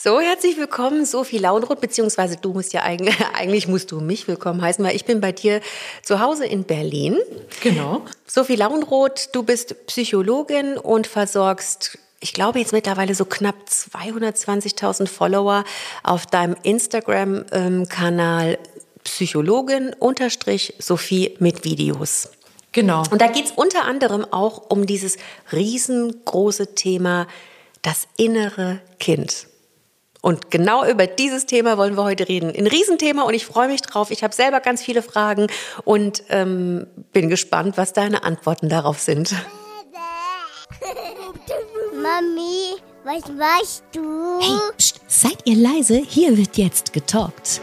So, herzlich willkommen, Sophie Launroth, beziehungsweise du musst ja eigentlich, eigentlich musst du mich willkommen heißen, weil ich bin bei dir zu Hause in Berlin. Genau. Sophie Launroth, du bist Psychologin und versorgst ich glaube jetzt mittlerweile so knapp 220.000 Follower auf deinem Instagram-Kanal Psychologin unterstrich Sophie mit Videos. Genau. Und da geht es unter anderem auch um dieses riesengroße Thema, das innere Kind. Und genau über dieses Thema wollen wir heute reden. Ein Riesenthema und ich freue mich drauf. Ich habe selber ganz viele Fragen und ähm, bin gespannt, was deine Antworten darauf sind. Mami, was machst du? Hey, pst, seid ihr leise? Hier wird jetzt getalkt.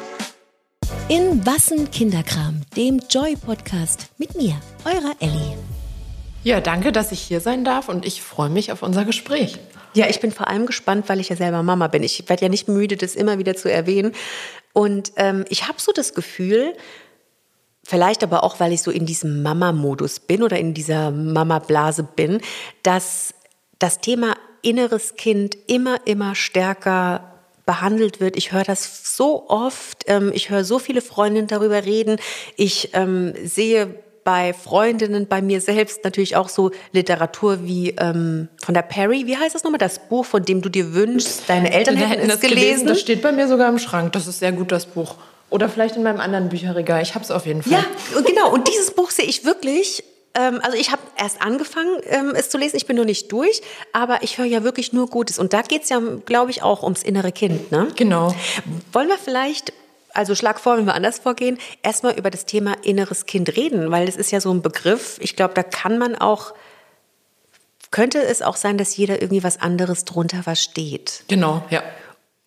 In Wassen Kinderkram, dem Joy-Podcast mit mir, eurer Ellie. Ja, danke, dass ich hier sein darf und ich freue mich auf unser Gespräch. Ja, ich bin vor allem gespannt, weil ich ja selber Mama bin. Ich werde ja nicht müde, das immer wieder zu erwähnen. Und ähm, ich habe so das Gefühl, vielleicht aber auch, weil ich so in diesem Mama-Modus bin oder in dieser Mama-Blase bin, dass das Thema inneres Kind immer, immer stärker behandelt wird. Ich höre das so oft. Ähm, ich höre so viele Freundinnen darüber reden. Ich ähm, sehe bei Freundinnen, bei mir selbst natürlich auch so Literatur wie ähm, von der Perry. Wie heißt das nochmal? Das Buch, von dem du dir wünschst, deine Eltern hätten, hätten es gelesen. gelesen. Das steht bei mir sogar im Schrank. Das ist sehr gut, das Buch. Oder vielleicht in meinem anderen Bücherregal. Ich habe es auf jeden Fall. Ja, genau. Und dieses Buch sehe ich wirklich ähm, also ich habe erst angefangen, ähm, es zu lesen, ich bin noch nicht durch, aber ich höre ja wirklich nur Gutes. Und da geht es ja, glaube ich, auch ums innere Kind. Ne? Genau. Wollen wir vielleicht also schlag vor, wenn wir anders vorgehen, erstmal über das Thema inneres Kind reden, weil das ist ja so ein Begriff. Ich glaube, da kann man auch, könnte es auch sein, dass jeder irgendwie was anderes drunter versteht. Genau, ja.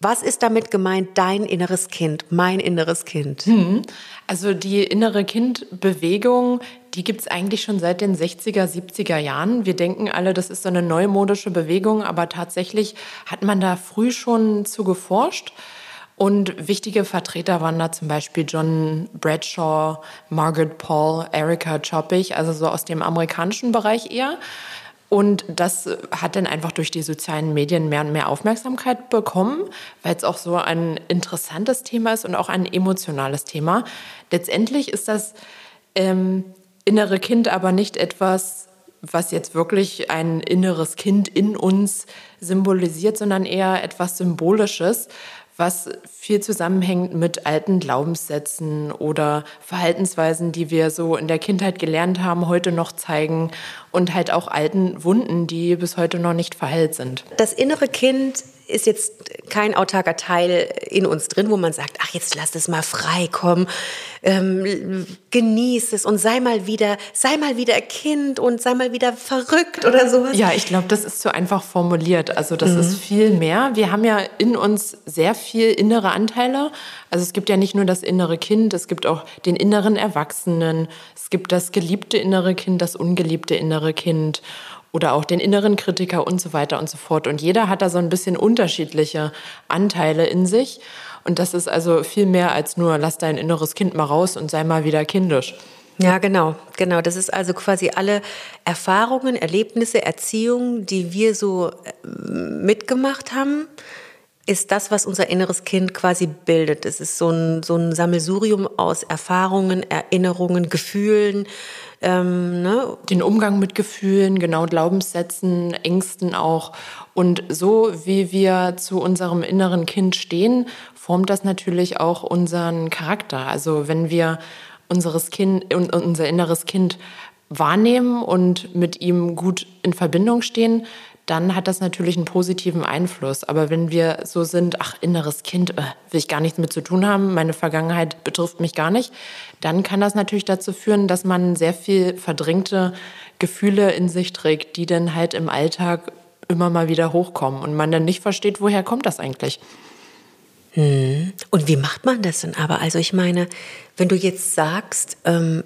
Was ist damit gemeint, dein inneres Kind, mein inneres Kind? Hm. Also die innere Kindbewegung, die gibt es eigentlich schon seit den 60er, 70er Jahren. Wir denken alle, das ist so eine neumodische Bewegung, aber tatsächlich hat man da früh schon zu geforscht. Und wichtige Vertreter waren da zum Beispiel John Bradshaw, Margaret Paul, Erika Choppich, also so aus dem amerikanischen Bereich eher. Und das hat dann einfach durch die sozialen Medien mehr und mehr Aufmerksamkeit bekommen, weil es auch so ein interessantes Thema ist und auch ein emotionales Thema. Letztendlich ist das ähm, innere Kind aber nicht etwas, was jetzt wirklich ein inneres Kind in uns symbolisiert, sondern eher etwas Symbolisches, was viel zusammenhängt mit alten Glaubenssätzen oder Verhaltensweisen, die wir so in der Kindheit gelernt haben, heute noch zeigen und halt auch alten Wunden, die bis heute noch nicht verheilt sind. Das innere Kind ist jetzt kein autarker Teil in uns drin, wo man sagt, ach, jetzt lass es mal frei kommen, ähm, genieß es und sei mal wieder, sei mal wieder Kind und sei mal wieder verrückt oder sowas. Ja, ich glaube, das ist zu einfach formuliert. Also das mhm. ist viel mehr. Wir haben ja in uns sehr viel innere Anteile. Also es gibt ja nicht nur das innere Kind, es gibt auch den inneren Erwachsenen, es gibt das geliebte innere Kind, das ungeliebte innere Kind oder auch den inneren Kritiker und so weiter und so fort. Und jeder hat da so ein bisschen unterschiedliche Anteile in sich. Und das ist also viel mehr als nur, lass dein inneres Kind mal raus und sei mal wieder kindisch. Ja, genau, genau. Das ist also quasi alle Erfahrungen, Erlebnisse, Erziehungen, die wir so äh, mitgemacht haben, ist das, was unser inneres Kind quasi bildet. Es ist so ein, so ein Sammelsurium aus Erfahrungen, Erinnerungen, Gefühlen, ähm, ne? Den Umgang mit Gefühlen, genau Glaubenssätzen, Ängsten auch. Und so wie wir zu unserem inneren Kind stehen, formt das natürlich auch unseren Charakter. Also wenn wir unseres kind, unser inneres Kind wahrnehmen und mit ihm gut in Verbindung stehen, dann hat das natürlich einen positiven Einfluss. Aber wenn wir so sind, ach, inneres Kind, äh, will ich gar nichts mit zu tun haben, meine Vergangenheit betrifft mich gar nicht, dann kann das natürlich dazu führen, dass man sehr viel verdrängte Gefühle in sich trägt, die dann halt im Alltag immer mal wieder hochkommen und man dann nicht versteht, woher kommt das eigentlich. Hm. Und wie macht man das denn aber? Also ich meine, wenn du jetzt sagst, ähm,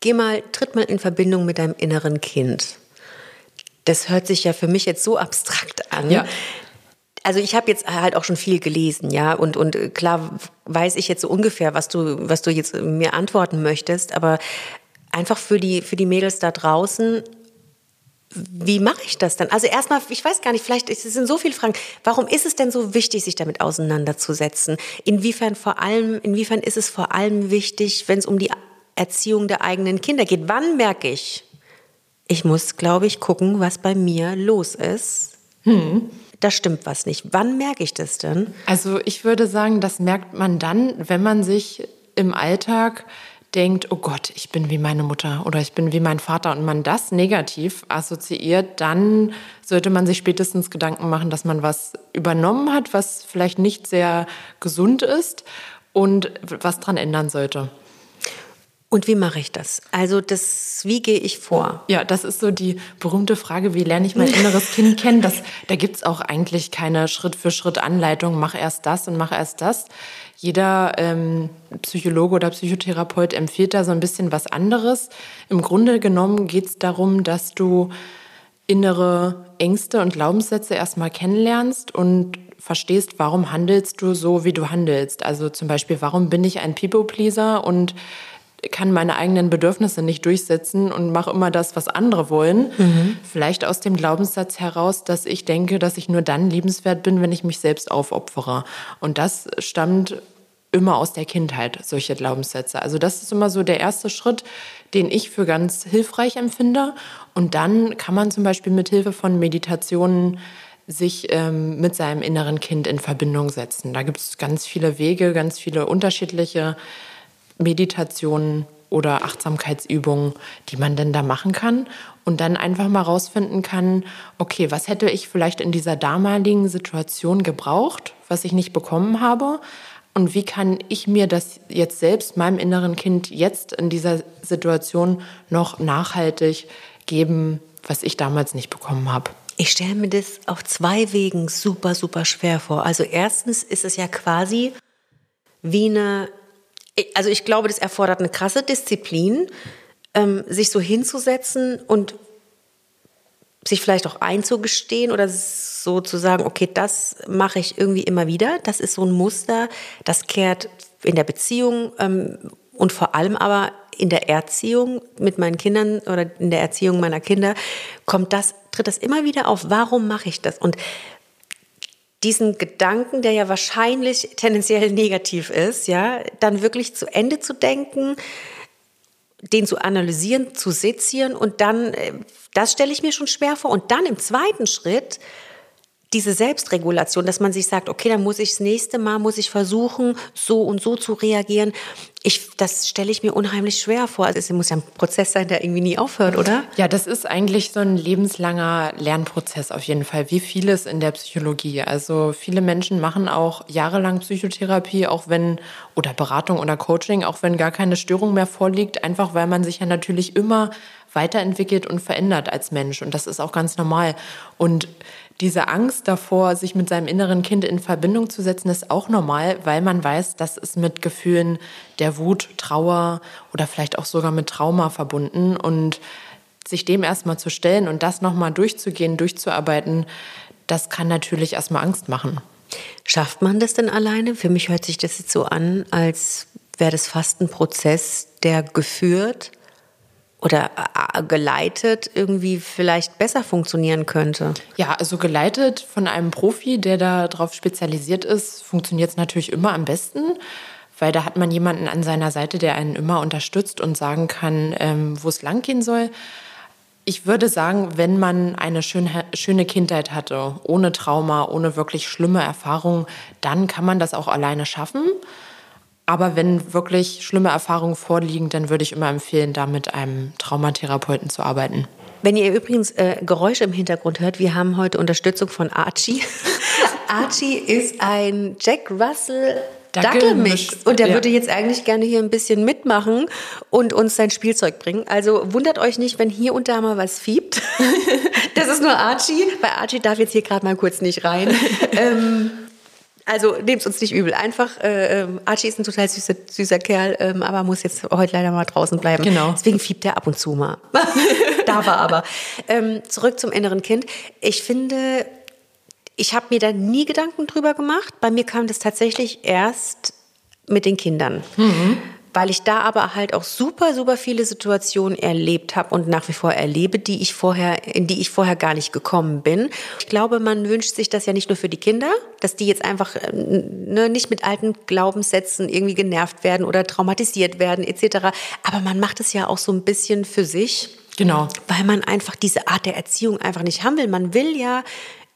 geh mal, tritt mal in Verbindung mit deinem inneren Kind das hört sich ja für mich jetzt so abstrakt an. Ja. Also ich habe jetzt halt auch schon viel gelesen, ja, und und klar weiß ich jetzt so ungefähr, was du was du jetzt mir antworten möchtest, aber einfach für die für die Mädels da draußen wie mache ich das dann? Also erstmal, ich weiß gar nicht, vielleicht es sind so viele Fragen. Warum ist es denn so wichtig, sich damit auseinanderzusetzen? Inwiefern vor allem, inwiefern ist es vor allem wichtig, wenn es um die Erziehung der eigenen Kinder geht? Wann merke ich, ich muss, glaube ich, gucken, was bei mir los ist? Hm. Da stimmt was nicht. Wann merke ich das denn? Also ich würde sagen, das merkt man dann, wenn man sich im Alltag denkt, oh Gott, ich bin wie meine Mutter oder ich bin wie mein Vater und man das negativ assoziiert, dann sollte man sich spätestens Gedanken machen, dass man was übernommen hat, was vielleicht nicht sehr gesund ist und was dran ändern sollte. Und wie mache ich das? Also das, wie gehe ich vor? Ja, das ist so die berühmte Frage, wie lerne ich mein inneres Kind kennen? Das, da gibt's auch eigentlich keine Schritt-für-Schritt-Anleitung, mach erst das und mach erst das. Jeder ähm, Psychologe oder Psychotherapeut empfiehlt da so ein bisschen was anderes. Im Grunde genommen geht's darum, dass du innere Ängste und Glaubenssätze erstmal kennenlernst und verstehst, warum handelst du so, wie du handelst. Also zum Beispiel, warum bin ich ein People-Pleaser und kann meine eigenen Bedürfnisse nicht durchsetzen und mache immer das, was andere wollen. Mhm. Vielleicht aus dem Glaubenssatz heraus, dass ich denke, dass ich nur dann liebenswert bin, wenn ich mich selbst aufopfere. Und das stammt immer aus der Kindheit, solche Glaubenssätze. Also das ist immer so der erste Schritt, den ich für ganz hilfreich empfinde. Und dann kann man zum Beispiel mit Hilfe von Meditationen sich ähm, mit seinem inneren Kind in Verbindung setzen. Da gibt es ganz viele Wege, ganz viele unterschiedliche Meditationen oder Achtsamkeitsübungen, die man denn da machen kann und dann einfach mal rausfinden kann, okay, was hätte ich vielleicht in dieser damaligen Situation gebraucht, was ich nicht bekommen habe und wie kann ich mir das jetzt selbst, meinem inneren Kind jetzt in dieser Situation noch nachhaltig geben, was ich damals nicht bekommen habe. Ich stelle mir das auf zwei Wegen super, super schwer vor. Also erstens ist es ja quasi wie eine also ich glaube, das erfordert eine krasse Disziplin, ähm, sich so hinzusetzen und sich vielleicht auch einzugestehen oder so zu sagen, okay, das mache ich irgendwie immer wieder. Das ist so ein Muster, das kehrt in der Beziehung ähm, und vor allem aber in der Erziehung mit meinen Kindern oder in der Erziehung meiner Kinder kommt das, tritt das immer wieder auf. Warum mache ich das? Und diesen Gedanken, der ja wahrscheinlich tendenziell negativ ist, ja, dann wirklich zu Ende zu denken, den zu analysieren, zu sezieren und dann, äh, das stelle ich mir schon schwer vor. Und dann im zweiten Schritt diese Selbstregulation, dass man sich sagt, okay, dann muss ich das nächste Mal, muss ich versuchen, so und so zu reagieren. Ich, das stelle ich mir unheimlich schwer vor. Also es muss ja ein Prozess sein, der irgendwie nie aufhört, oder? Ja, das ist eigentlich so ein lebenslanger Lernprozess auf jeden Fall, wie vieles in der Psychologie. Also viele Menschen machen auch jahrelang Psychotherapie, auch wenn, oder Beratung oder Coaching, auch wenn gar keine Störung mehr vorliegt, einfach weil man sich ja natürlich immer weiterentwickelt und verändert als Mensch. Und das ist auch ganz normal. Und diese Angst davor, sich mit seinem inneren Kind in Verbindung zu setzen, ist auch normal, weil man weiß, dass es mit Gefühlen der Wut, Trauer oder vielleicht auch sogar mit Trauma verbunden und sich dem erstmal zu stellen und das nochmal durchzugehen, durchzuarbeiten, das kann natürlich erstmal Angst machen. Schafft man das denn alleine? Für mich hört sich das jetzt so an, als wäre das fast ein Prozess, der geführt oder äh, geleitet irgendwie vielleicht besser funktionieren könnte? Ja, also geleitet von einem Profi, der darauf spezialisiert ist, funktioniert es natürlich immer am besten, weil da hat man jemanden an seiner Seite, der einen immer unterstützt und sagen kann, ähm, wo es langgehen soll. Ich würde sagen, wenn man eine schöne, schöne Kindheit hatte, ohne Trauma, ohne wirklich schlimme Erfahrungen, dann kann man das auch alleine schaffen. Aber wenn wirklich schlimme Erfahrungen vorliegen, dann würde ich immer empfehlen, da mit einem Traumatherapeuten zu arbeiten. Wenn ihr übrigens äh, Geräusche im Hintergrund hört, wir haben heute Unterstützung von Archie. Archie ist ein Jack Russell Dackelmix. Und der ja. würde jetzt eigentlich gerne hier ein bisschen mitmachen und uns sein Spielzeug bringen. Also wundert euch nicht, wenn hier und da mal was fiebt. das ist nur Archie. Bei Archie darf jetzt hier gerade mal kurz nicht rein. ähm, also nehmt uns nicht übel. Einfach, äh, ähm, Archie ist ein total süßer, süßer Kerl, ähm, aber muss jetzt heute leider mal draußen bleiben. Genau. Deswegen fiebt er ab und zu mal. da war aber. Ähm, zurück zum inneren Kind. Ich finde, ich habe mir da nie Gedanken drüber gemacht. Bei mir kam das tatsächlich erst mit den Kindern. Mhm. Weil ich da aber halt auch super, super viele Situationen erlebt habe und nach wie vor erlebe, die ich vorher, in die ich vorher gar nicht gekommen bin. Ich glaube, man wünscht sich das ja nicht nur für die Kinder, dass die jetzt einfach äh, ne, nicht mit alten Glaubenssätzen irgendwie genervt werden oder traumatisiert werden etc. Aber man macht es ja auch so ein bisschen für sich. Genau. Weil man einfach diese Art der Erziehung einfach nicht haben will. Man will ja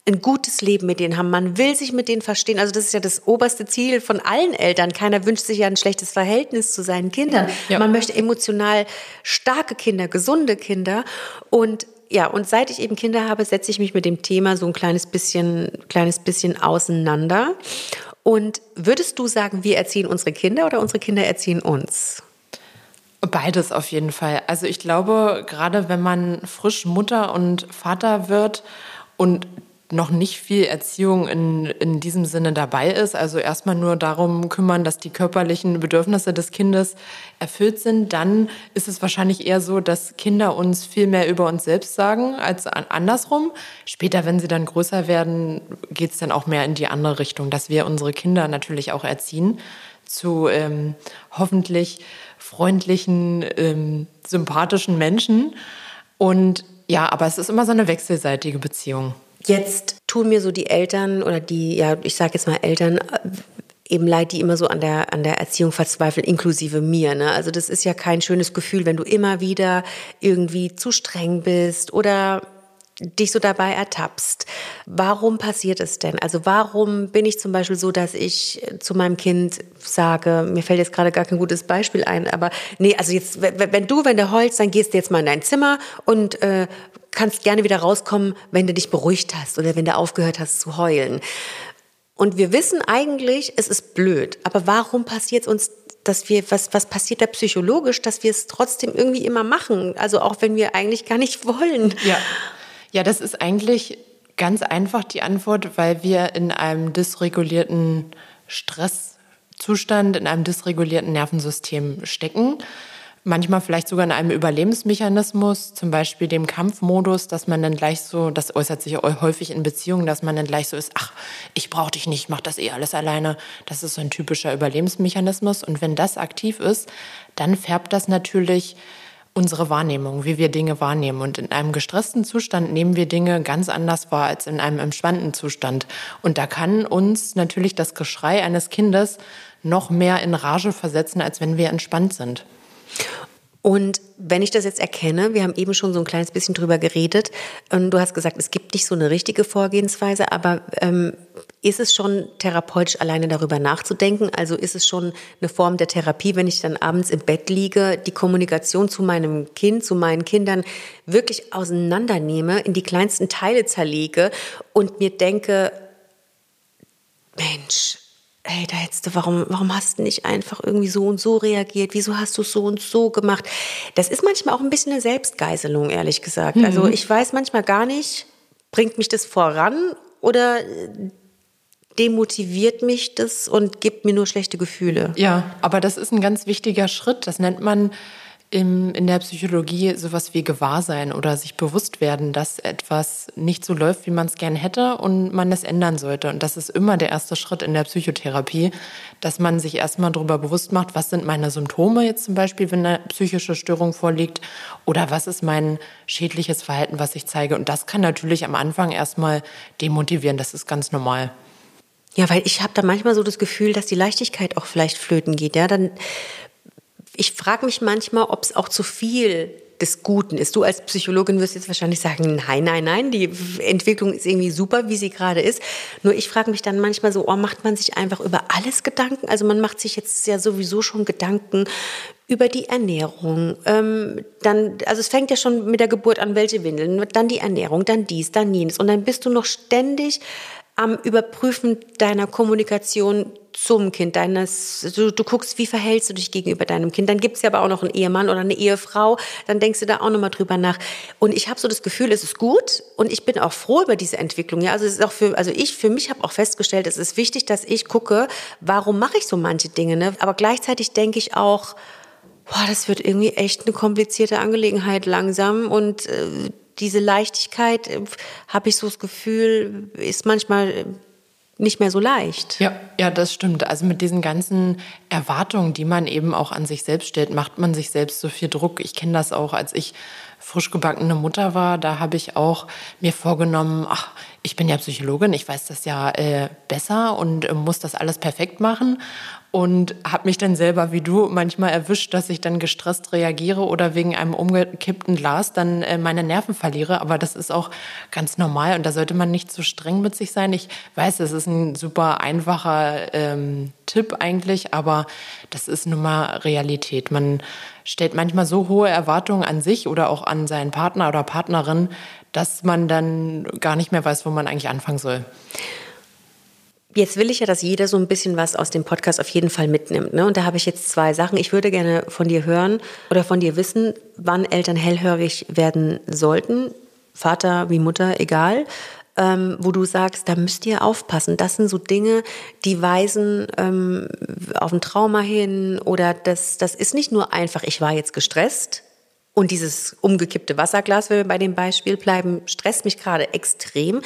ein gutes Leben mit denen haben. Man will sich mit denen verstehen. Also das ist ja das oberste Ziel von allen Eltern. Keiner wünscht sich ja ein schlechtes Verhältnis zu seinen Kindern. Ja. Man möchte emotional starke Kinder, gesunde Kinder. Und ja, und seit ich eben Kinder habe, setze ich mich mit dem Thema so ein kleines bisschen, kleines bisschen auseinander. Und würdest du sagen, wir erziehen unsere Kinder oder unsere Kinder erziehen uns? Beides auf jeden Fall. Also ich glaube, gerade wenn man frisch Mutter und Vater wird und noch nicht viel Erziehung in, in diesem Sinne dabei ist. Also erstmal nur darum kümmern, dass die körperlichen Bedürfnisse des Kindes erfüllt sind. Dann ist es wahrscheinlich eher so, dass Kinder uns viel mehr über uns selbst sagen als andersrum. Später, wenn sie dann größer werden, geht es dann auch mehr in die andere Richtung, dass wir unsere Kinder natürlich auch erziehen zu ähm, hoffentlich freundlichen, ähm, sympathischen Menschen. Und ja, aber es ist immer so eine wechselseitige Beziehung. Jetzt tun mir so die Eltern oder die, ja, ich sage jetzt mal Eltern, äh, eben leid, die immer so an der, an der Erziehung verzweifeln, inklusive mir. Ne? Also das ist ja kein schönes Gefühl, wenn du immer wieder irgendwie zu streng bist oder dich so dabei ertappst. Warum passiert es denn? Also warum bin ich zum Beispiel so, dass ich zu meinem Kind sage, mir fällt jetzt gerade gar kein gutes Beispiel ein, aber nee, also jetzt, wenn du, wenn der heulst, dann gehst du jetzt mal in dein Zimmer und äh, kannst gerne wieder rauskommen, wenn du dich beruhigt hast oder wenn du aufgehört hast zu heulen. Und wir wissen eigentlich, es ist blöd, aber warum passiert es uns dass wir, was, was passiert da psychologisch, dass wir es trotzdem irgendwie immer machen? Also auch wenn wir eigentlich gar nicht wollen. Ja. Ja, das ist eigentlich ganz einfach die Antwort, weil wir in einem dysregulierten Stresszustand, in einem dysregulierten Nervensystem stecken. Manchmal vielleicht sogar in einem Überlebensmechanismus, zum Beispiel dem Kampfmodus, dass man dann gleich so, das äußert sich häufig in Beziehungen, dass man dann gleich so ist, ach, ich brauche dich nicht, mach das eh alles alleine. Das ist so ein typischer Überlebensmechanismus. Und wenn das aktiv ist, dann färbt das natürlich unsere Wahrnehmung, wie wir Dinge wahrnehmen. Und in einem gestressten Zustand nehmen wir Dinge ganz anders wahr als in einem entspannten Zustand. Und da kann uns natürlich das Geschrei eines Kindes noch mehr in Rage versetzen, als wenn wir entspannt sind. Und wenn ich das jetzt erkenne, wir haben eben schon so ein kleines bisschen drüber geredet, und du hast gesagt, es gibt nicht so eine richtige Vorgehensweise, aber ähm, ist es schon therapeutisch alleine darüber nachzudenken? Also ist es schon eine Form der Therapie, wenn ich dann abends im Bett liege, die Kommunikation zu meinem Kind, zu meinen Kindern wirklich auseinandernehme, in die kleinsten Teile zerlege und mir denke, Mensch, hey, da hättest du, warum, warum hast du nicht einfach irgendwie so und so reagiert? Wieso hast du so und so gemacht? Das ist manchmal auch ein bisschen eine Selbstgeißelung, ehrlich gesagt. Also mhm. Also ich weiß manchmal gar nicht, bringt mich das voran oder demotiviert mich das und gibt mir nur schlechte Gefühle. Ja, aber das ist ein ganz wichtiger Schritt. Das nennt man im, in der Psychologie sowas wie Gewahrsein oder sich bewusst werden, dass etwas nicht so läuft, wie man es gern hätte und man es ändern sollte. Und das ist immer der erste Schritt in der Psychotherapie, dass man sich erstmal darüber bewusst macht, was sind meine Symptome jetzt zum Beispiel, wenn eine psychische Störung vorliegt oder was ist mein schädliches Verhalten, was ich zeige. Und das kann natürlich am Anfang erstmal demotivieren, das ist ganz normal. Ja, weil ich habe da manchmal so das Gefühl, dass die Leichtigkeit auch vielleicht flöten geht. Ja, dann ich frage mich manchmal, ob es auch zu viel des Guten ist. Du als Psychologin wirst jetzt wahrscheinlich sagen, nein, nein, nein, die Entwicklung ist irgendwie super, wie sie gerade ist. Nur ich frage mich dann manchmal so, oh, macht man sich einfach über alles Gedanken? Also man macht sich jetzt ja sowieso schon Gedanken über die Ernährung. Ähm, dann, also es fängt ja schon mit der Geburt an, welche Windeln, dann die Ernährung, dann dies, dann jenes. Und dann bist du noch ständig am Überprüfen deiner Kommunikation zum Kind, deines, du, du guckst, wie verhältst du dich gegenüber deinem Kind. Dann gibt es ja aber auch noch einen Ehemann oder eine Ehefrau, dann denkst du da auch nochmal drüber nach. Und ich habe so das Gefühl, es ist gut und ich bin auch froh über diese Entwicklung. Ja, also es ist auch für, also ich für mich habe auch festgestellt, es ist wichtig, dass ich gucke, warum mache ich so manche Dinge. Ne? Aber gleichzeitig denke ich auch, boah, das wird irgendwie echt eine komplizierte Angelegenheit langsam und äh, diese Leichtigkeit, äh, habe ich so das Gefühl, ist manchmal nicht mehr so leicht. Ja, ja, das stimmt. Also mit diesen ganzen Erwartungen, die man eben auch an sich selbst stellt, macht man sich selbst so viel Druck. Ich kenne das auch, als ich frisch gebackene Mutter war, da habe ich auch mir vorgenommen, ach, ich bin ja Psychologin, ich weiß das ja äh, besser und äh, muss das alles perfekt machen und habe mich dann selber wie du manchmal erwischt, dass ich dann gestresst reagiere oder wegen einem umgekippten Glas dann äh, meine Nerven verliere. Aber das ist auch ganz normal und da sollte man nicht zu streng mit sich sein. Ich weiß, es ist ein super einfacher ähm, Tipp eigentlich, aber das ist nun mal Realität. Man stellt manchmal so hohe Erwartungen an sich oder auch an seinen Partner oder Partnerin, dass man dann gar nicht mehr weiß, wo man eigentlich anfangen soll. Jetzt will ich ja, dass jeder so ein bisschen was aus dem Podcast auf jeden Fall mitnimmt. Ne? Und da habe ich jetzt zwei Sachen. Ich würde gerne von dir hören oder von dir wissen, wann Eltern hellhörig werden sollten. Vater wie Mutter, egal. Ähm, wo du sagst, da müsst ihr aufpassen. Das sind so Dinge, die weisen ähm, auf ein Trauma hin oder das, das ist nicht nur einfach, ich war jetzt gestresst, und dieses umgekippte Wasserglas, wenn wir bei dem Beispiel bleiben, stresst mich gerade extrem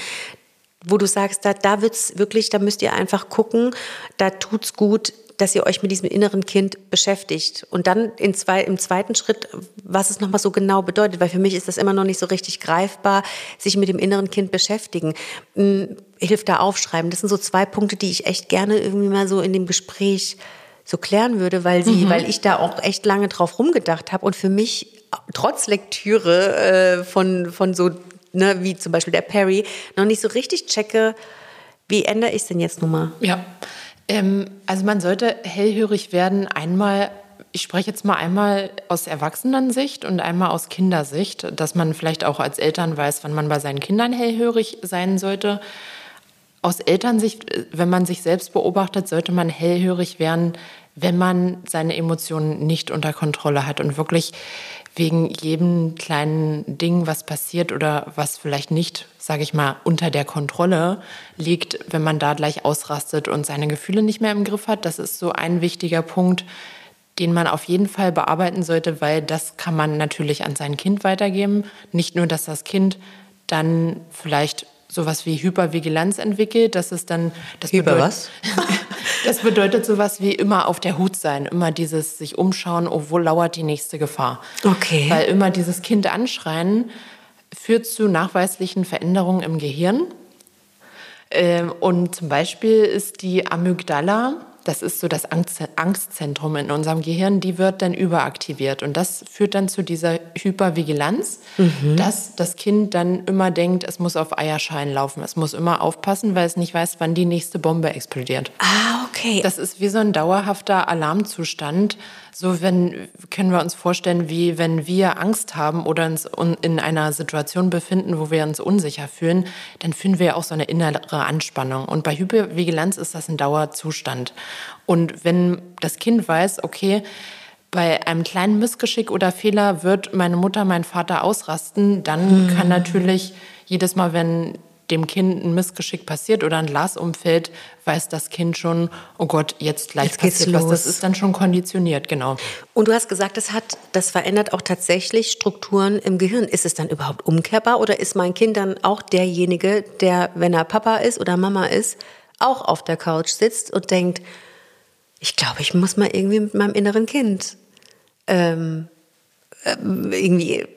wo du sagst, da, da wird's wirklich, da müsst ihr einfach gucken, da tut's gut, dass ihr euch mit diesem inneren Kind beschäftigt. Und dann in zwei, im zweiten Schritt, was es nochmal so genau bedeutet, weil für mich ist das immer noch nicht so richtig greifbar, sich mit dem inneren Kind beschäftigen. Hm, hilft da aufschreiben. Das sind so zwei Punkte, die ich echt gerne irgendwie mal so in dem Gespräch so klären würde, weil sie, mhm. weil ich da auch echt lange drauf rumgedacht habe und für mich trotz Lektüre äh, von, von so ne, wie zum Beispiel der Perry, noch nicht so richtig checke, wie ändere ich es denn jetzt nun mal? Ja, ähm, also man sollte hellhörig werden, einmal ich spreche jetzt mal einmal aus Erwachsenensicht und einmal aus Kindersicht, dass man vielleicht auch als Eltern weiß, wann man bei seinen Kindern hellhörig sein sollte. Aus Elternsicht, wenn man sich selbst beobachtet, sollte man hellhörig werden, wenn man seine Emotionen nicht unter Kontrolle hat und wirklich wegen jedem kleinen Ding, was passiert oder was vielleicht nicht, sage ich mal, unter der Kontrolle liegt, wenn man da gleich ausrastet und seine Gefühle nicht mehr im Griff hat. Das ist so ein wichtiger Punkt, den man auf jeden Fall bearbeiten sollte, weil das kann man natürlich an sein Kind weitergeben. Nicht nur, dass das Kind dann vielleicht sowas wie Hypervigilanz entwickelt. Das ist dann das Hyper was? das bedeutet sowas wie immer auf der Hut sein, immer dieses sich umschauen, oh, wo lauert die nächste Gefahr. Okay. Weil immer dieses Kind anschreien führt zu nachweislichen Veränderungen im Gehirn. Ähm, und zum Beispiel ist die Amygdala das ist so das Angstzentrum in unserem Gehirn, die wird dann überaktiviert. Und das führt dann zu dieser Hypervigilanz, mhm. dass das Kind dann immer denkt, es muss auf Eierschein laufen. Es muss immer aufpassen, weil es nicht weiß, wann die nächste Bombe explodiert. Ah, okay. Das ist wie so ein dauerhafter Alarmzustand. So wenn, können wir uns vorstellen, wie wenn wir Angst haben oder uns in einer Situation befinden, wo wir uns unsicher fühlen, dann fühlen wir auch so eine innere Anspannung. Und bei Hypervigilanz ist das ein Dauerzustand. Und wenn das Kind weiß, okay, bei einem kleinen Missgeschick oder Fehler wird meine Mutter, mein Vater ausrasten, dann mhm. kann natürlich jedes Mal, wenn dem Kind ein Missgeschick passiert oder ein Glas umfällt, weiß das Kind schon, oh Gott, jetzt gleich jetzt passiert was. Das ist dann schon konditioniert, genau. Und du hast gesagt, das hat, das verändert auch tatsächlich Strukturen im Gehirn. Ist es dann überhaupt umkehrbar oder ist mein Kind dann auch derjenige, der, wenn er Papa ist oder Mama ist, auch auf der Couch sitzt und denkt, ich glaube, ich muss mal irgendwie mit meinem inneren Kind ähm, ähm, irgendwie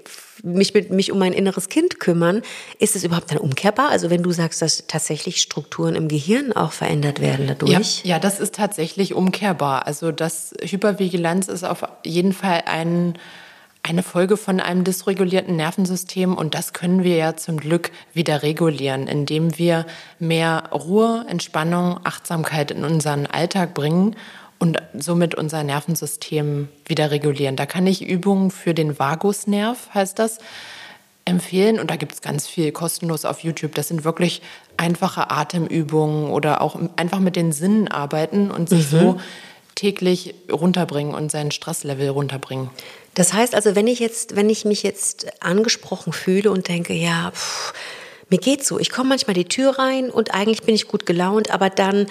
mich, mit, mich um mein inneres Kind kümmern, ist es überhaupt dann umkehrbar? Also wenn du sagst, dass tatsächlich Strukturen im Gehirn auch verändert werden dadurch? Ja, ja das ist tatsächlich umkehrbar. Also das Hypervigilanz ist auf jeden Fall ein eine Folge von einem dysregulierten Nervensystem und das können wir ja zum Glück wieder regulieren, indem wir mehr Ruhe, Entspannung, Achtsamkeit in unseren Alltag bringen und somit unser Nervensystem wieder regulieren. Da kann ich Übungen für den Vagusnerv, heißt das, empfehlen und da gibt es ganz viel kostenlos auf YouTube. Das sind wirklich einfache Atemübungen oder auch einfach mit den Sinnen arbeiten und sich mhm. so täglich runterbringen und sein Stresslevel runterbringen. Das heißt also, wenn ich jetzt, wenn ich mich jetzt angesprochen fühle und denke, ja, pff, mir geht's so, ich komme manchmal die Tür rein und eigentlich bin ich gut gelaunt, aber dann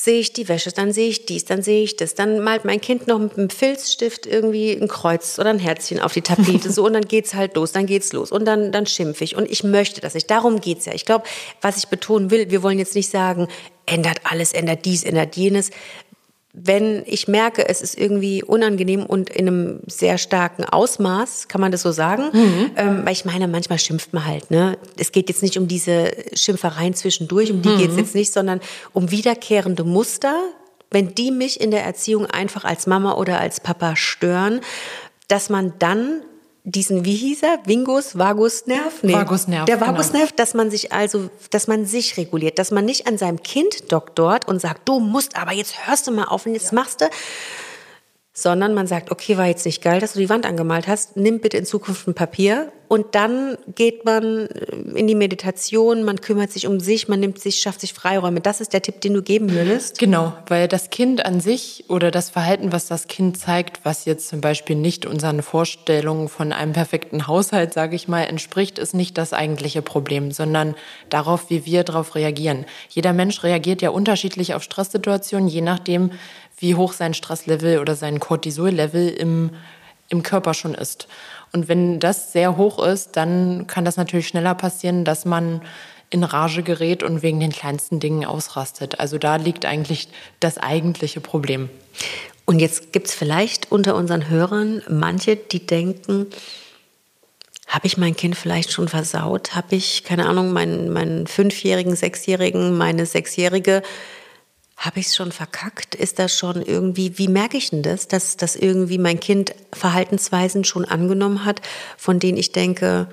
sehe ich die Wäsche, dann sehe ich dies, dann sehe ich das, dann malt mein Kind noch mit einem Filzstift irgendwie ein Kreuz oder ein Herzchen auf die Tapete, so und dann geht's halt los, dann geht's los und dann, dann schimpfe ich und ich möchte das nicht. Darum geht's ja. Ich glaube, was ich betonen will, wir wollen jetzt nicht sagen, ändert alles, ändert dies, ändert jenes. Wenn ich merke, es ist irgendwie unangenehm und in einem sehr starken Ausmaß, kann man das so sagen? Mhm. Ähm, weil ich meine, manchmal schimpft man halt. Ne? Es geht jetzt nicht um diese Schimpfereien zwischendurch, um die mhm. geht es jetzt nicht, sondern um wiederkehrende Muster, wenn die mich in der Erziehung einfach als Mama oder als Papa stören, dass man dann diesen, wie hieß er? Vingus, Vagusnerv? Nee, Vagusnerv. Der. Vagusnerv, genau. dass man sich also, dass man sich reguliert, dass man nicht an seinem Kind doktort und sagt, du musst aber jetzt hörst du mal auf und jetzt ja. machst du, sondern man sagt, okay, war jetzt nicht geil, dass du die Wand angemalt hast, nimm bitte in Zukunft ein Papier und dann geht man äh, in die Meditation, man kümmert sich um sich, man nimmt sich, schafft sich Freiräume. Das ist der Tipp, den du geben würdest? Genau, weil das Kind an sich oder das Verhalten, was das Kind zeigt, was jetzt zum Beispiel nicht unseren Vorstellungen von einem perfekten Haushalt, sage ich mal, entspricht, ist nicht das eigentliche Problem, sondern darauf, wie wir darauf reagieren. Jeder Mensch reagiert ja unterschiedlich auf Stresssituationen, je nachdem, wie hoch sein Stresslevel oder sein Cortisol-Level im, im Körper schon ist. Und wenn das sehr hoch ist, dann kann das natürlich schneller passieren, dass man in Rage gerät und wegen den kleinsten Dingen ausrastet. Also da liegt eigentlich das eigentliche Problem. Und jetzt gibt es vielleicht unter unseren Hörern manche, die denken, habe ich mein Kind vielleicht schon versaut? Habe ich, keine Ahnung, meinen, meinen Fünfjährigen, Sechsjährigen, meine Sechsjährige habe ich es schon verkackt? Ist das schon irgendwie, wie merke ich denn das, dass, dass irgendwie mein Kind Verhaltensweisen schon angenommen hat, von denen ich denke,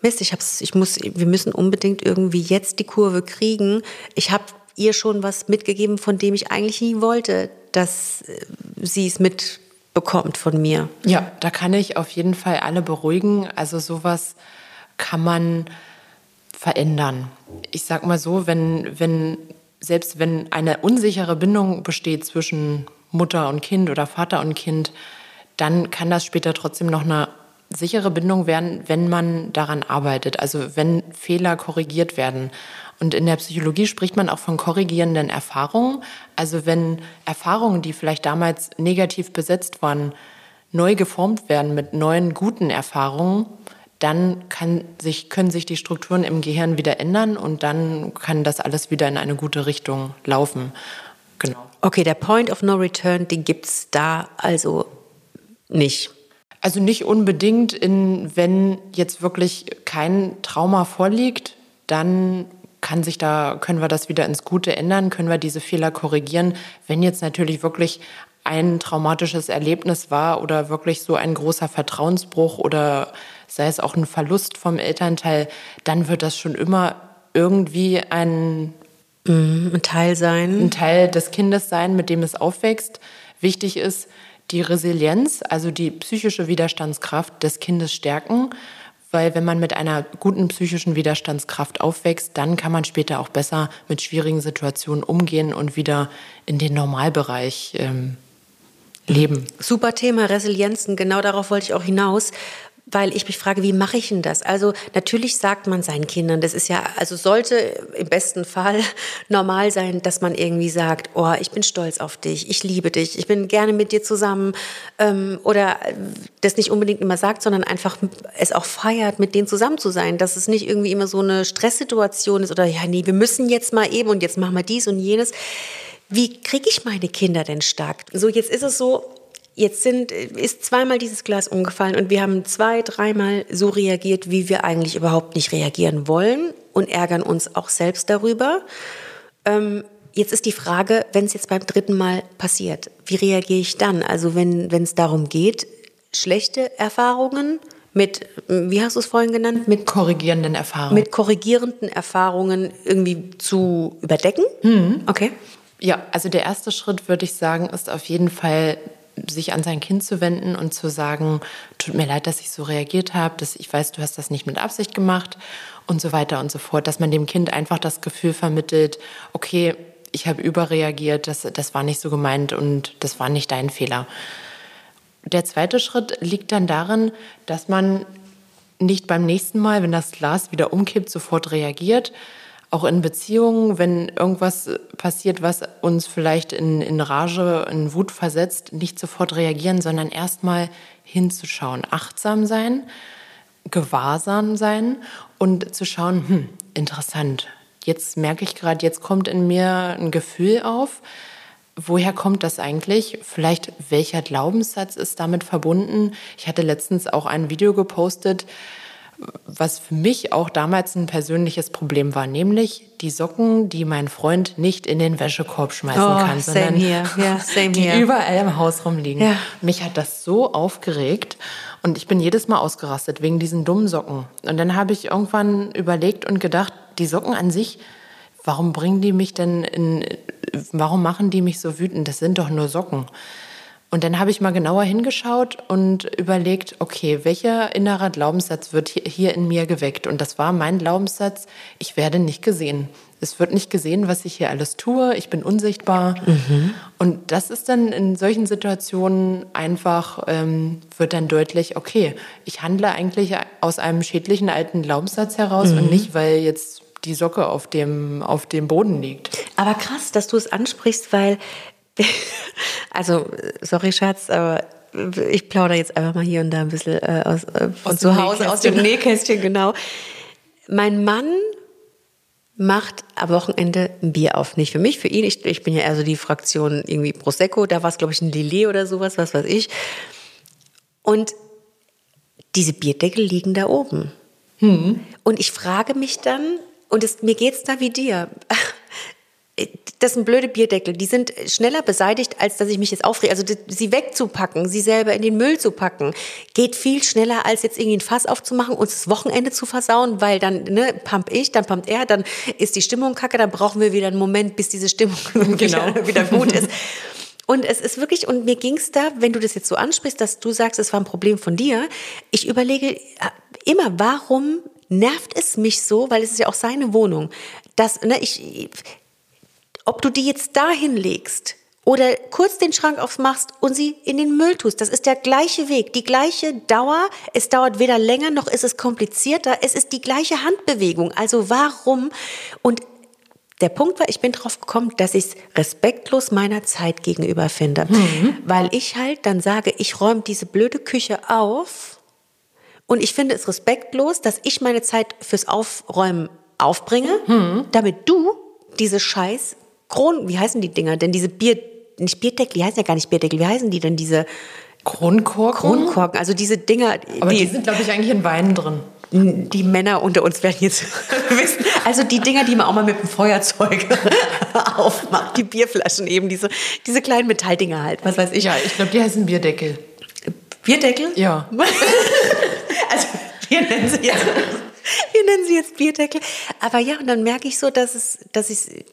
Mist, ich hab's, ich muss, wir müssen unbedingt irgendwie jetzt die Kurve kriegen. Ich habe ihr schon was mitgegeben, von dem ich eigentlich nie wollte, dass äh, sie es mitbekommt von mir. Ja, da kann ich auf jeden Fall alle beruhigen. Also sowas kann man verändern. Ich sag mal so, wenn, wenn selbst wenn eine unsichere Bindung besteht zwischen Mutter und Kind oder Vater und Kind, dann kann das später trotzdem noch eine sichere Bindung werden, wenn man daran arbeitet, also wenn Fehler korrigiert werden. Und in der Psychologie spricht man auch von korrigierenden Erfahrungen. Also wenn Erfahrungen, die vielleicht damals negativ besetzt waren, neu geformt werden mit neuen guten Erfahrungen, dann sich, können sich die Strukturen im Gehirn wieder ändern und dann kann das alles wieder in eine gute Richtung laufen. Genau. Okay, der Point of No Return, den gibt es da also nicht. Also nicht unbedingt, in, wenn jetzt wirklich kein Trauma vorliegt, dann kann sich da, können wir das wieder ins Gute ändern, können wir diese Fehler korrigieren. Wenn jetzt natürlich wirklich ein traumatisches Erlebnis war oder wirklich so ein großer Vertrauensbruch oder sei es auch ein Verlust vom Elternteil, dann wird das schon immer irgendwie ein, mhm, ein Teil sein. Ein Teil des Kindes sein, mit dem es aufwächst. Wichtig ist die Resilienz, also die psychische Widerstandskraft des Kindes stärken, weil wenn man mit einer guten psychischen Widerstandskraft aufwächst, dann kann man später auch besser mit schwierigen Situationen umgehen und wieder in den Normalbereich ähm, leben. Super Thema Resilienzen, genau darauf wollte ich auch hinaus weil ich mich frage, wie mache ich denn das? Also natürlich sagt man seinen Kindern, das ist ja, also sollte im besten Fall normal sein, dass man irgendwie sagt, oh, ich bin stolz auf dich, ich liebe dich, ich bin gerne mit dir zusammen ähm, oder das nicht unbedingt immer sagt, sondern einfach es auch feiert, mit denen zusammen zu sein, dass es nicht irgendwie immer so eine Stresssituation ist oder ja, nee, wir müssen jetzt mal eben und jetzt machen wir dies und jenes. Wie kriege ich meine Kinder denn stark? So, jetzt ist es so, Jetzt sind, ist zweimal dieses Glas umgefallen und wir haben zwei, dreimal so reagiert, wie wir eigentlich überhaupt nicht reagieren wollen und ärgern uns auch selbst darüber. Ähm, jetzt ist die Frage, wenn es jetzt beim dritten Mal passiert, wie reagiere ich dann? Also wenn es darum geht, schlechte Erfahrungen mit, wie hast du es vorhin genannt? Mit korrigierenden Erfahrungen. Mit korrigierenden Erfahrungen irgendwie zu überdecken? Mhm. Okay. Ja, also der erste Schritt, würde ich sagen, ist auf jeden Fall sich an sein Kind zu wenden und zu sagen, tut mir leid, dass ich so reagiert habe, dass ich weiß, du hast das nicht mit Absicht gemacht und so weiter und so fort, dass man dem Kind einfach das Gefühl vermittelt, okay, ich habe überreagiert, das, das war nicht so gemeint und das war nicht dein Fehler. Der zweite Schritt liegt dann darin, dass man nicht beim nächsten Mal, wenn das Glas wieder umkippt, sofort reagiert, auch in Beziehungen, wenn irgendwas passiert, was uns vielleicht in, in Rage, in Wut versetzt, nicht sofort reagieren, sondern erstmal hinzuschauen, achtsam sein, gewahrsam sein und zu schauen, hm, interessant. jetzt merke ich gerade, jetzt kommt in mir ein Gefühl auf. Woher kommt das eigentlich? Vielleicht welcher Glaubenssatz ist damit verbunden? Ich hatte letztens auch ein Video gepostet, was für mich auch damals ein persönliches Problem war, nämlich die Socken, die mein Freund nicht in den Wäschekorb schmeißen Oh, kann, same sondern same die here. überall im Haus rumliegen. Ja. Mich hat das so aufgeregt und ich bin jedes Mal ausgerastet wegen diesen dummen Socken. Und dann habe ich irgendwann überlegt und gedacht, die Socken an sich, warum bringen die mich denn in, warum machen die mich so wütend? Das sind doch nur Socken. Und dann habe ich mal genauer hingeschaut und überlegt, okay, welcher innerer Glaubenssatz wird hier- in mir geweckt? Und das war mein Glaubenssatz, ich werde nicht gesehen. Es wird nicht gesehen, was ich hier alles tue. Ich bin unsichtbar. Und das ist dann in solchen Situationen einfach, ähm, wird dann deutlich, okay, ich handle eigentlich aus einem schädlichen alten Glaubenssatz heraus und nicht, weil jetzt die Socke auf dem, auf dem Boden liegt. Aber krass, dass du es ansprichst, weil, also, sorry Schatz, aber ich plaudere jetzt einfach mal hier und da ein bisschen äh, aus, äh, von Aus zu Hause, aus dem Nähkästchen. Genau. Mein Mann macht am Wochenende ein Bier auf. Nicht für mich, für ihn. Ich, ich bin ja eher so die Fraktion irgendwie Prosecco. Da war es, glaube ich, ein Lillet oder sowas, was weiß ich. Und diese Bierdeckel liegen da oben. Und ich frage mich dann, und es, mir geht's da wie dir. Das sind blöde Bierdeckel. Die sind schneller beseitigt, als dass ich mich jetzt aufrege. Also die- sie wegzupacken, sie selber in den Müll zu packen, geht viel schneller, als jetzt irgendwie ein Fass aufzumachen und das Wochenende zu versauen, weil dann ne, pump ich, dann pumpt er, dann ist die Stimmung kacke, dann brauchen wir wieder einen Moment, bis diese Stimmung wieder, wieder gut ist. Und es ist wirklich, und mir ging's da, wenn du das jetzt so ansprichst, dass du sagst, es war ein Problem von dir, ich überlege äh, immer, warum nervt es mich so, weil es ist ja auch seine Wohnung, dass, ne, ich, ob du die jetzt dahin legst oder kurz den Schrank aufmachst und sie in den Müll tust. Das ist der gleiche Weg, die gleiche Dauer. Es dauert weder länger noch ist es komplizierter. Es ist die gleiche Handbewegung. Also warum? Und der Punkt war, ich bin drauf gekommen, dass ich es respektlos meiner Zeit gegenüber finde. Weil ich halt dann sage, ich räume diese blöde Küche auf und ich finde es respektlos, dass ich meine Zeit fürs Aufräumen aufbringe, damit du diese scheiß Kronen, wie heißen die Dinger denn, diese Bier, nicht Bierdeckel, die heißen ja gar nicht Bierdeckel, wie heißen die denn, diese Kronkorken? Kronkorken, also diese Dinger, Aber die, die, sind, glaube ich, eigentlich in Wein drin. die Männer unter uns werden jetzt wissen, also die Dinger, die man auch mal mit dem Feuerzeug aufmacht, die Bierflaschen eben, diese, diese kleinen Metalldinger halt, was weiß ich. Ja, ich glaube, die heißen Bierdeckel. Bierdeckel? Ja. Also wir nennen sie jetzt, wir nennen sie jetzt Bierdeckel. Aber ja, und dann merke ich so, dass es, dass ich,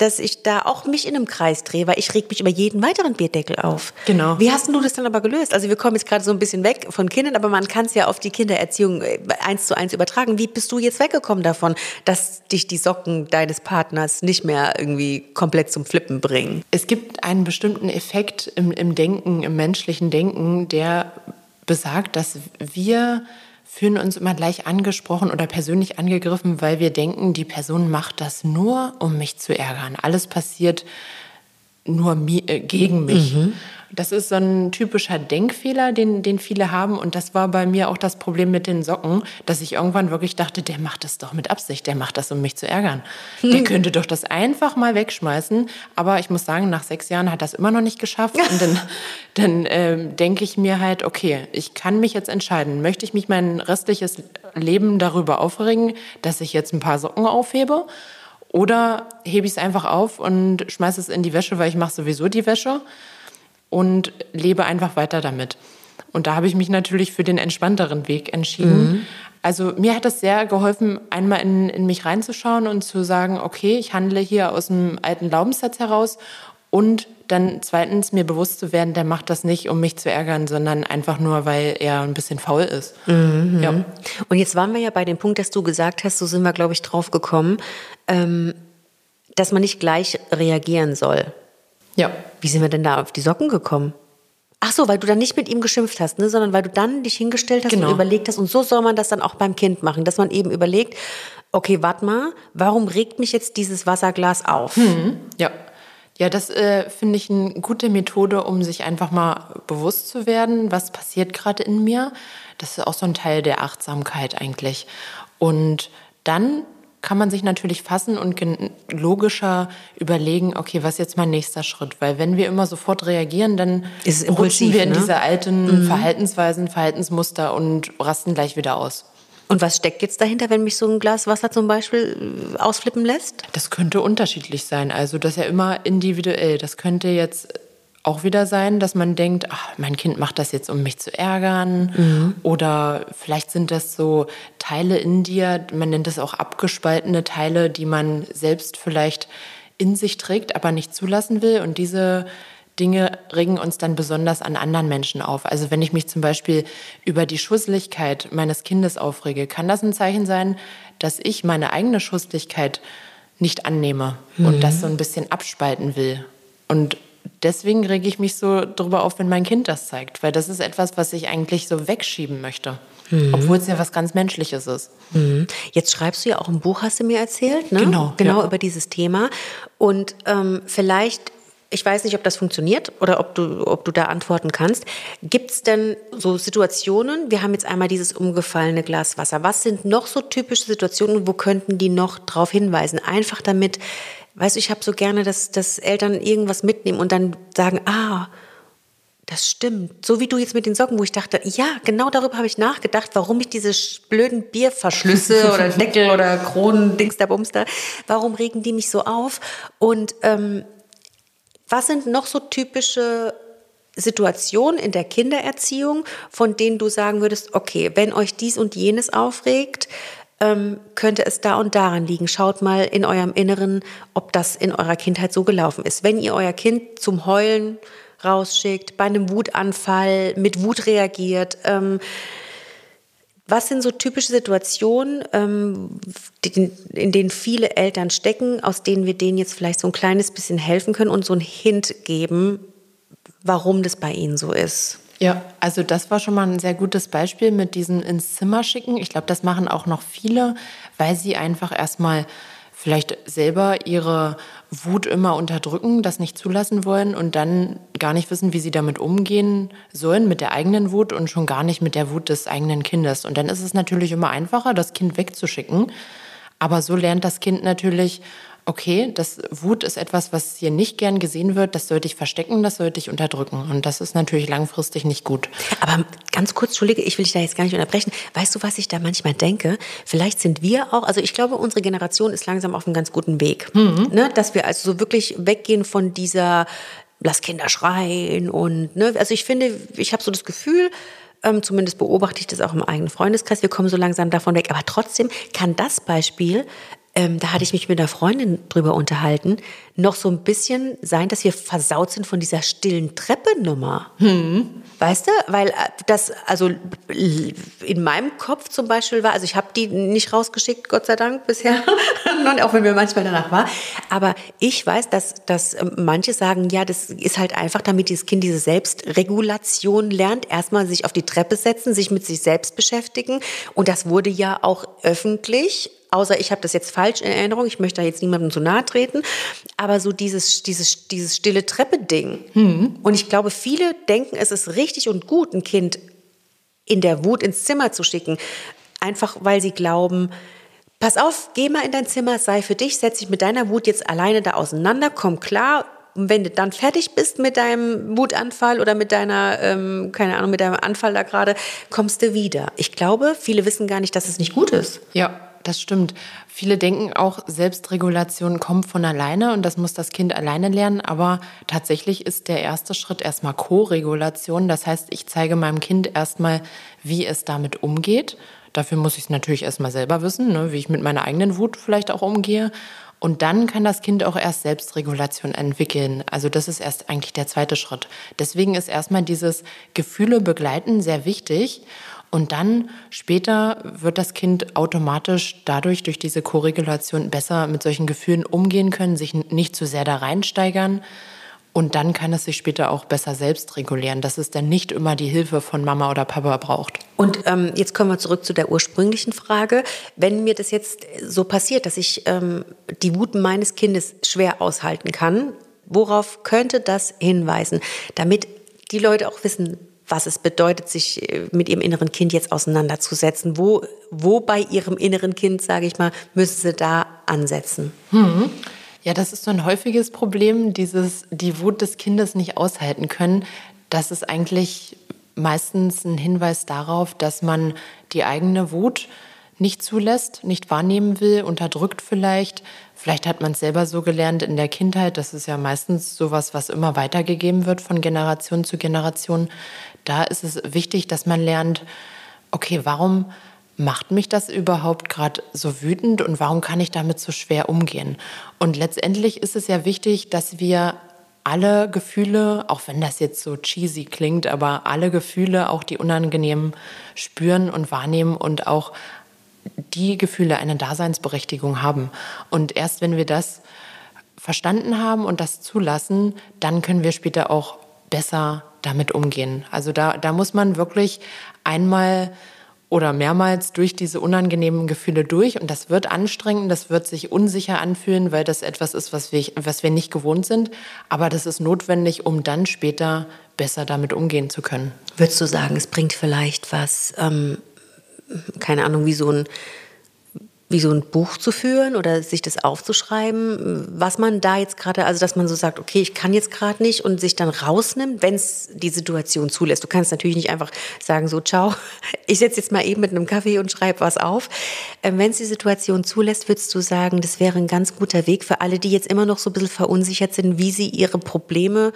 dass ich da auch mich in einem Kreis drehe, weil ich reg mich über jeden weiteren Bierdeckel auf. Genau. Wie hast du das dann aber gelöst? Also wir kommen jetzt gerade so ein bisschen weg von Kindern, aber man kann es ja auf die Kindererziehung äh, eins zu eins übertragen. Wie bist du jetzt weggekommen davon, dass dich die Socken deines Partners nicht mehr irgendwie komplett zum Flippen bringen? Es gibt einen bestimmten Effekt im, im Denken, im menschlichen Denken, der besagt, dass wir fühlen uns immer gleich angesprochen oder persönlich angegriffen, weil wir denken, die Person macht das nur, um mich zu ärgern. Alles passiert nur äh, gegen mich. Das ist so ein typischer Denkfehler, den, den viele haben. Und das war bei mir auch das Problem mit den Socken, dass ich irgendwann wirklich dachte, der macht das doch mit Absicht, der macht das, um mich zu ärgern. Der könnte doch das einfach mal wegschmeißen. Aber ich muss sagen, nach sechs Jahren hat das immer noch nicht geschafft. Und dann, dann ähm, denke ich mir halt, okay, ich kann mich jetzt entscheiden. Möchte ich mich mein restliches Leben darüber aufregen, dass ich jetzt ein paar Socken aufhebe? Oder hebe ich es einfach auf und schmeiße es in die Wäsche, weil ich mache sowieso die Wäsche und lebe einfach weiter damit. Und da habe ich mich natürlich für den entspannteren Weg entschieden. Also mir hat es sehr geholfen, einmal in, in mich reinzuschauen und zu sagen, okay, ich handle hier aus einem alten Glaubenssatz heraus und dann zweitens mir bewusst zu werden, der macht das nicht, um mich zu ärgern, sondern einfach nur, weil er ein bisschen faul ist. Ja. Und jetzt waren wir ja bei dem Punkt, dass du gesagt hast, so sind wir, glaube ich, drauf gekommen, ähm, dass man nicht gleich reagieren soll. Ja. Wie sind wir denn da auf die Socken gekommen? Ach so, weil du dann nicht mit ihm geschimpft hast, ne, sondern weil du dann dich hingestellt hast Genau. und überlegt hast, und so soll man das dann auch beim Kind machen, dass man eben überlegt, okay, warte mal, warum regt mich jetzt dieses Wasserglas auf? Ja. Ja, das äh, finde ich eine gute Methode, um sich einfach mal bewusst zu werden, was passiert gerade in mir. Das ist auch so ein Teil der Achtsamkeit eigentlich. Und dann kann man sich natürlich fassen und logischer überlegen, okay, was ist jetzt mein nächster Schritt? Weil wenn wir immer sofort reagieren, dann ist rutschen wir in ne? diese alten mhm. Verhaltensweisen, Verhaltensmuster und rasten gleich wieder aus. Und was steckt jetzt dahinter, wenn mich so ein Glas Wasser zum Beispiel äh, ausflippen lässt? Das könnte unterschiedlich sein. Also das ist ja immer individuell. Das könnte jetzt auch wieder sein, dass man denkt, ach, mein Kind macht das jetzt, um mich zu ärgern. Mhm. Oder vielleicht sind das so Teile in dir, man nennt das auch abgespaltene Teile, die man selbst vielleicht in sich trägt, aber nicht zulassen will. Und diese Dinge regen uns dann besonders an anderen Menschen auf. Also wenn ich mich zum Beispiel über die Schusseligkeit meines Kindes aufrege, kann das ein Zeichen sein, dass ich meine eigene Schusseligkeit nicht annehme mhm. und das so ein bisschen abspalten will. Und deswegen rege ich mich so darüber auf, wenn mein Kind das zeigt, weil das ist etwas, was ich eigentlich so wegschieben möchte. Mhm. Obwohl es ja was ganz Menschliches ist. Mhm. Jetzt schreibst du ja auch ein Buch, hast du mir erzählt, ne? Genau. Genau ja. über dieses Thema. Und ähm, vielleicht ich weiß nicht, ob das funktioniert oder ob du, ob du da antworten kannst. Gibt es denn so Situationen, wir haben jetzt einmal dieses umgefallene Glas Wasser, was sind noch so typische Situationen, wo könnten die noch darauf hinweisen? Einfach damit, weißt du, ich habe so gerne, dass, dass Eltern irgendwas mitnehmen und dann sagen, ah, das stimmt. So wie du jetzt mit den Socken, wo ich dachte, ja, genau darüber habe ich nachgedacht, warum ich diese blöden Bierverschlüsse oder Deckel oder Kronen, Dings da Bums da, warum regen die mich so auf? Und ähm, was sind noch so typische Situationen in der Kindererziehung, von denen du sagen würdest, okay, wenn euch dies und jenes aufregt, ähm, könnte es da und daran liegen. Schaut mal in eurem Inneren, ob das in eurer Kindheit so gelaufen ist. Wenn ihr euer Kind zum Heulen rausschickt, bei einem Wutanfall mit Wut reagiert, ähm, was sind so typische Situationen, ähm, in denen viele Eltern stecken, aus denen wir denen jetzt vielleicht so ein kleines bisschen helfen können und so einen Hint geben, warum das bei ihnen so ist? Ja, also das war schon mal ein sehr gutes Beispiel mit diesem ins Zimmer schicken. Ich glaube, das machen auch noch viele, weil sie einfach erstmal vielleicht selber ihre Wut immer unterdrücken, das nicht zulassen wollen und dann gar nicht wissen, wie sie damit umgehen sollen mit der eigenen Wut und schon gar nicht mit der Wut des eigenen Kindes. Und dann ist es natürlich immer einfacher, das Kind wegzuschicken. Aber so lernt das Kind natürlich, okay, das Wut ist etwas, was hier nicht gern gesehen wird, das sollte ich verstecken, das sollte ich unterdrücken. Und das ist natürlich langfristig nicht gut. Aber ganz kurz, Entschuldige, ich will dich da jetzt gar nicht unterbrechen. Weißt du, was ich da manchmal denke? Vielleicht sind wir auch, also ich glaube, unsere Generation ist langsam auf einem ganz guten Weg. Mhm. Ne? Dass wir also so wirklich weggehen von dieser lass Kinder schreien und ne, also ich finde, ich habe so das Gefühl, ähm, zumindest beobachte ich das auch im eigenen Freundeskreis. Wir kommen so langsam davon weg. Aber trotzdem kann das Beispiel ähm, da hatte ich mich mit einer Freundin drüber unterhalten, noch so ein bisschen sein, dass wir versaut sind von dieser stillen Treppe-Nummer. Hm. Weißt du? Weil äh, das, also in meinem Kopf zum Beispiel war, also ich habe die nicht rausgeschickt, Gott sei Dank bisher, auch wenn mir manchmal danach war. Aber ich weiß, dass, dass ähm, manche sagen, ja, das ist halt einfach, damit das Kind diese Selbstregulation lernt, erstmal sich auf die Treppe setzen, sich mit sich selbst beschäftigen. Und das wurde ja auch öffentlich außer ich habe das jetzt falsch in Erinnerung, ich möchte da jetzt niemandem zu nahe treten, aber so dieses, dieses, dieses stille Treppe-Ding. Mhm. Und ich glaube, viele denken, es ist richtig und gut, ein Kind in der Wut ins Zimmer zu schicken, einfach weil sie glauben, pass auf, geh mal in dein Zimmer, sei für dich, setz dich mit deiner Wut jetzt alleine da auseinander, komm klar. Und wenn du dann fertig bist mit deinem Wutanfall oder mit deiner, ähm, keine Ahnung, mit deinem Anfall da gerade, kommst du wieder. Ich glaube, viele wissen gar nicht, dass es nicht gut ist. Ja, das stimmt. Viele denken auch, Selbstregulation kommt von alleine und das muss das Kind alleine lernen. Aber tatsächlich ist der erste Schritt erstmal Co-Regulation. Das heißt, ich zeige meinem Kind erstmal, wie es damit umgeht. Dafür muss ich es natürlich erstmal selber wissen, ne, wie ich mit meiner eigenen Wut vielleicht auch umgehe. Und dann kann das Kind auch erst Selbstregulation entwickeln. Also das ist erst eigentlich der zweite Schritt. Deswegen ist erstmal dieses Gefühle begleiten sehr wichtig. Und dann später wird das Kind automatisch dadurch, durch diese Koregulation, besser mit solchen Gefühlen umgehen können, sich nicht zu sehr da reinsteigern. Und dann kann es sich später auch besser selbst regulieren, dass es dann nicht immer die Hilfe von Mama oder Papa braucht. Und ähm, jetzt kommen wir zurück zu der ursprünglichen Frage. Wenn mir das jetzt so passiert, dass ich ähm, die Wut meines Kindes schwer aushalten kann, worauf könnte das hinweisen, damit die Leute auch wissen, was es bedeutet, sich äh, mit ihrem inneren Kind jetzt auseinanderzusetzen. Wo, wo bei ihrem inneren Kind, sage ich mal, müssen sie da ansetzen? Hm. Ja, das ist so ein häufiges Problem, dieses die Wut des Kindes nicht aushalten können. Das ist eigentlich meistens ein Hinweis darauf, dass man die eigene Wut nicht zulässt, nicht wahrnehmen will, unterdrückt vielleicht. Vielleicht hat man es selber so gelernt in der Kindheit. Das ist ja meistens sowas, was immer weitergegeben wird von Generation zu Generation. Da ist es wichtig, dass man lernt, okay, warum macht mich das überhaupt gerade so wütend und warum kann ich damit so schwer umgehen? Und letztendlich ist es ja wichtig, dass wir alle Gefühle, auch wenn das jetzt so cheesy klingt, aber alle Gefühle, auch die unangenehmen, spüren und wahrnehmen und auch die Gefühle eine Daseinsberechtigung haben. Und erst wenn wir das verstanden haben und das zulassen, dann können wir später auch besser damit umgehen. Also da, da muss man wirklich einmal oder mehrmals durch diese unangenehmen Gefühle durch. Und das wird anstrengend, das wird sich unsicher anfühlen, weil das etwas ist, was wir, was wir nicht gewohnt sind. Aber das ist notwendig, um dann später besser damit umgehen zu können. Würdest du sagen, es bringt vielleicht was, ähm, keine Ahnung, wie so ein wie so ein Buch zu führen oder sich das aufzuschreiben, was man da jetzt gerade, also dass man so sagt, okay, ich kann jetzt gerade nicht und sich dann rausnimmt, wenn es die Situation zulässt. Du kannst natürlich nicht einfach sagen, so, ciao, ich setze jetzt mal eben mit einem Kaffee und schreibe was auf. Ähm, wenn es die Situation zulässt, würdest du sagen, das wäre ein ganz guter Weg für alle, die jetzt immer noch so ein bisschen verunsichert sind, wie sie ihre Probleme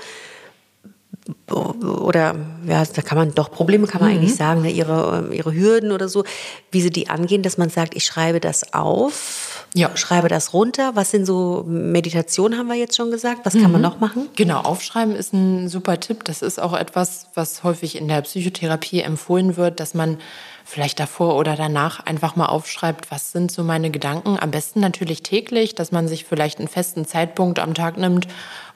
oder ja, da kann man doch Probleme kann man mhm. eigentlich sagen, ne, ihre, ihre Hürden oder so, wie sie die angehen, dass man sagt, ich schreibe das auf, ja. schreibe das runter. Was sind so Meditationen, haben wir jetzt schon gesagt. Was mhm. kann man mhm. noch machen? Genau, aufschreiben ist ein super Tipp. Das ist auch etwas, was häufig in der Psychotherapie empfohlen wird, dass man vielleicht davor oder danach einfach mal aufschreibt, was sind so meine Gedanken. Am besten natürlich täglich, dass man sich vielleicht einen festen Zeitpunkt am Tag nimmt,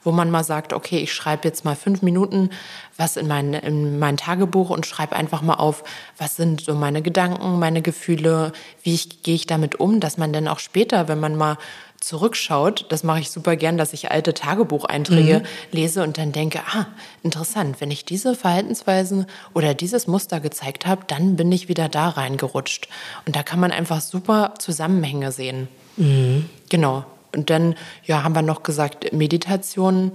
wo man mal sagt, okay, ich schreibe jetzt mal fünf Minuten was in mein, in mein Tagebuch und schreibe einfach mal auf, was sind so meine Gedanken, meine Gefühle, wie ich, gehe ich damit um, dass man dann auch später, wenn man mal zurückschaut, das mache ich super gern, dass ich alte Tagebucheinträge mhm. lese und dann denke, ah, interessant, wenn ich diese Verhaltensweisen oder dieses Muster gezeigt habe, dann bin ich wieder da reingerutscht. Und da kann man einfach super Zusammenhänge sehen. Mhm. Genau. Und dann ja, haben wir noch gesagt, Meditation,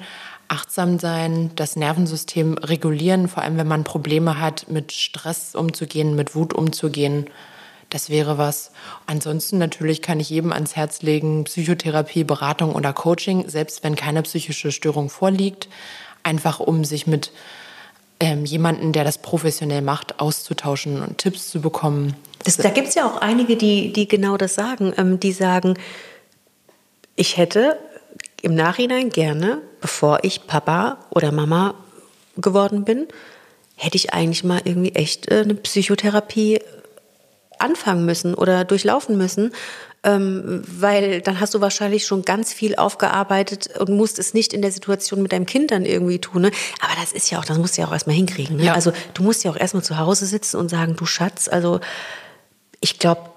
achtsam sein, das Nervensystem regulieren, vor allem wenn man Probleme hat, mit Stress umzugehen, mit Wut umzugehen. Das wäre was. Ansonsten natürlich kann ich jedem ans Herz legen, Psychotherapie, Beratung oder Coaching, selbst wenn keine psychische Störung vorliegt, einfach um sich mit ähm, jemanden, der das professionell macht, auszutauschen und Tipps zu bekommen. Das, da gibt es ja auch einige, die, die genau das sagen. Ähm, die sagen, ich hätte im Nachhinein gerne, bevor ich Papa oder Mama geworden bin, hätte ich eigentlich mal irgendwie echt äh, eine Psychotherapie anfangen müssen oder durchlaufen müssen, ähm, weil dann hast du wahrscheinlich schon ganz viel aufgearbeitet und musst es nicht in der Situation mit deinem Kind dann irgendwie tun. Ne? Aber das ist ja auch, das musst du ja auch erstmal hinkriegen. Ne? Ja. Also du musst ja auch erstmal zu Hause sitzen und sagen, du Schatz, also ich glaube,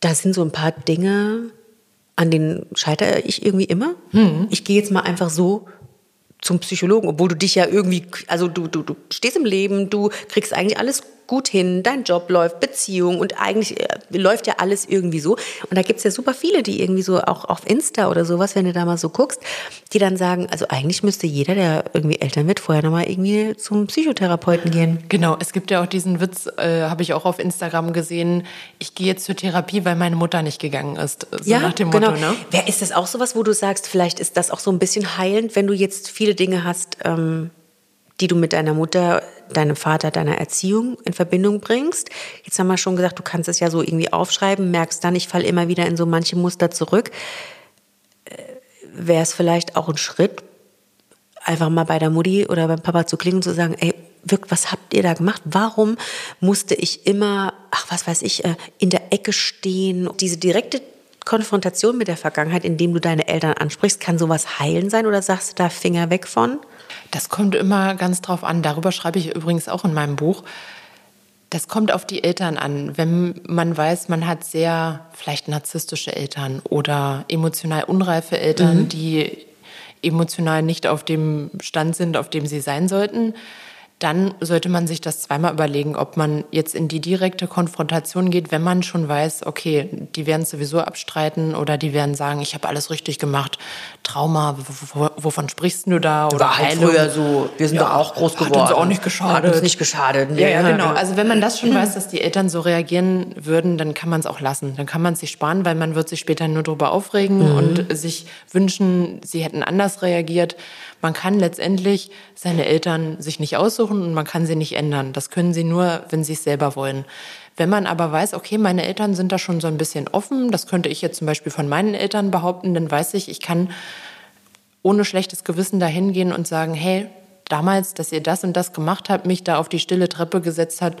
da sind so ein paar Dinge, an denen scheitere ich irgendwie immer. Mhm. Ich gehe jetzt mal einfach so zum Psychologen, obwohl du dich ja irgendwie, also du, du, du stehst im Leben, du kriegst eigentlich alles gut hin, dein Job läuft, Beziehung und eigentlich äh, läuft ja alles irgendwie so. Und da gibt's ja super viele, die irgendwie so auch auf Insta oder sowas, wenn du da mal so guckst, die dann sagen, also eigentlich müsste jeder, der irgendwie Eltern wird, vorher nochmal irgendwie zum Psychotherapeuten gehen. Genau, es gibt ja auch diesen Witz, äh, habe ich auch auf Instagram gesehen, ich gehe jetzt zur Therapie, weil meine Mutter nicht gegangen ist. So ja, nach dem genau. Motto, ne? Wer ist das auch sowas, wo du sagst, vielleicht ist das auch so ein bisschen heilend, wenn du jetzt viele Dinge hast, ähm, die du mit deiner Mutter, deinem Vater, deiner Erziehung in Verbindung bringst. Jetzt haben wir schon gesagt, du kannst es ja so irgendwie aufschreiben, merkst dann, ich falle immer wieder in so manche Muster zurück. Äh, Wäre es vielleicht auch ein Schritt, einfach mal bei der Mutti oder beim Papa zu klingen und zu sagen, ey, wirkt, was habt ihr da gemacht? Warum musste ich immer, ach, was weiß ich, äh, in der Ecke stehen? Diese direkte Konfrontation mit der Vergangenheit, indem du deine Eltern ansprichst, kann sowas heilen sein oder sagst du da Finger weg von? Das kommt immer ganz drauf an. Darüber schreibe ich übrigens auch in meinem Buch. Das kommt auf die Eltern an. Wenn man weiß, man hat sehr vielleicht narzisstische Eltern oder emotional unreife Eltern, mhm. die emotional nicht auf dem Stand sind, auf dem sie sein sollten, dann sollte man sich das zweimal überlegen, ob man jetzt in die direkte Konfrontation geht, wenn man schon weiß, okay, die werden sowieso abstreiten oder die werden sagen, ich habe alles richtig gemacht. Trauma, wovon sprichst du da? Oder War halt früher so, wir sind ja, doch auch groß geworden. Hat uns auch nicht geschadet. Hat uns nicht geschadet. Nee. Ja, ja, genau. Also wenn man das schon weiß, dass die Eltern so reagieren würden, dann kann man es auch lassen. Dann kann man es sich sparen, weil man wird sich später nur darüber aufregen mhm. und sich wünschen, sie hätten anders reagiert. Man kann letztendlich seine Eltern sich nicht aussuchen und man kann sie nicht ändern. Das können sie nur, wenn sie es selber wollen. Wenn man aber weiß, okay, meine Eltern sind da schon so ein bisschen offen, das könnte ich jetzt zum Beispiel von meinen Eltern behaupten, dann weiß ich, ich kann ohne schlechtes Gewissen dahin gehen und sagen, hey, damals, dass ihr das und das gemacht habt, mich da auf die stille Treppe gesetzt hat,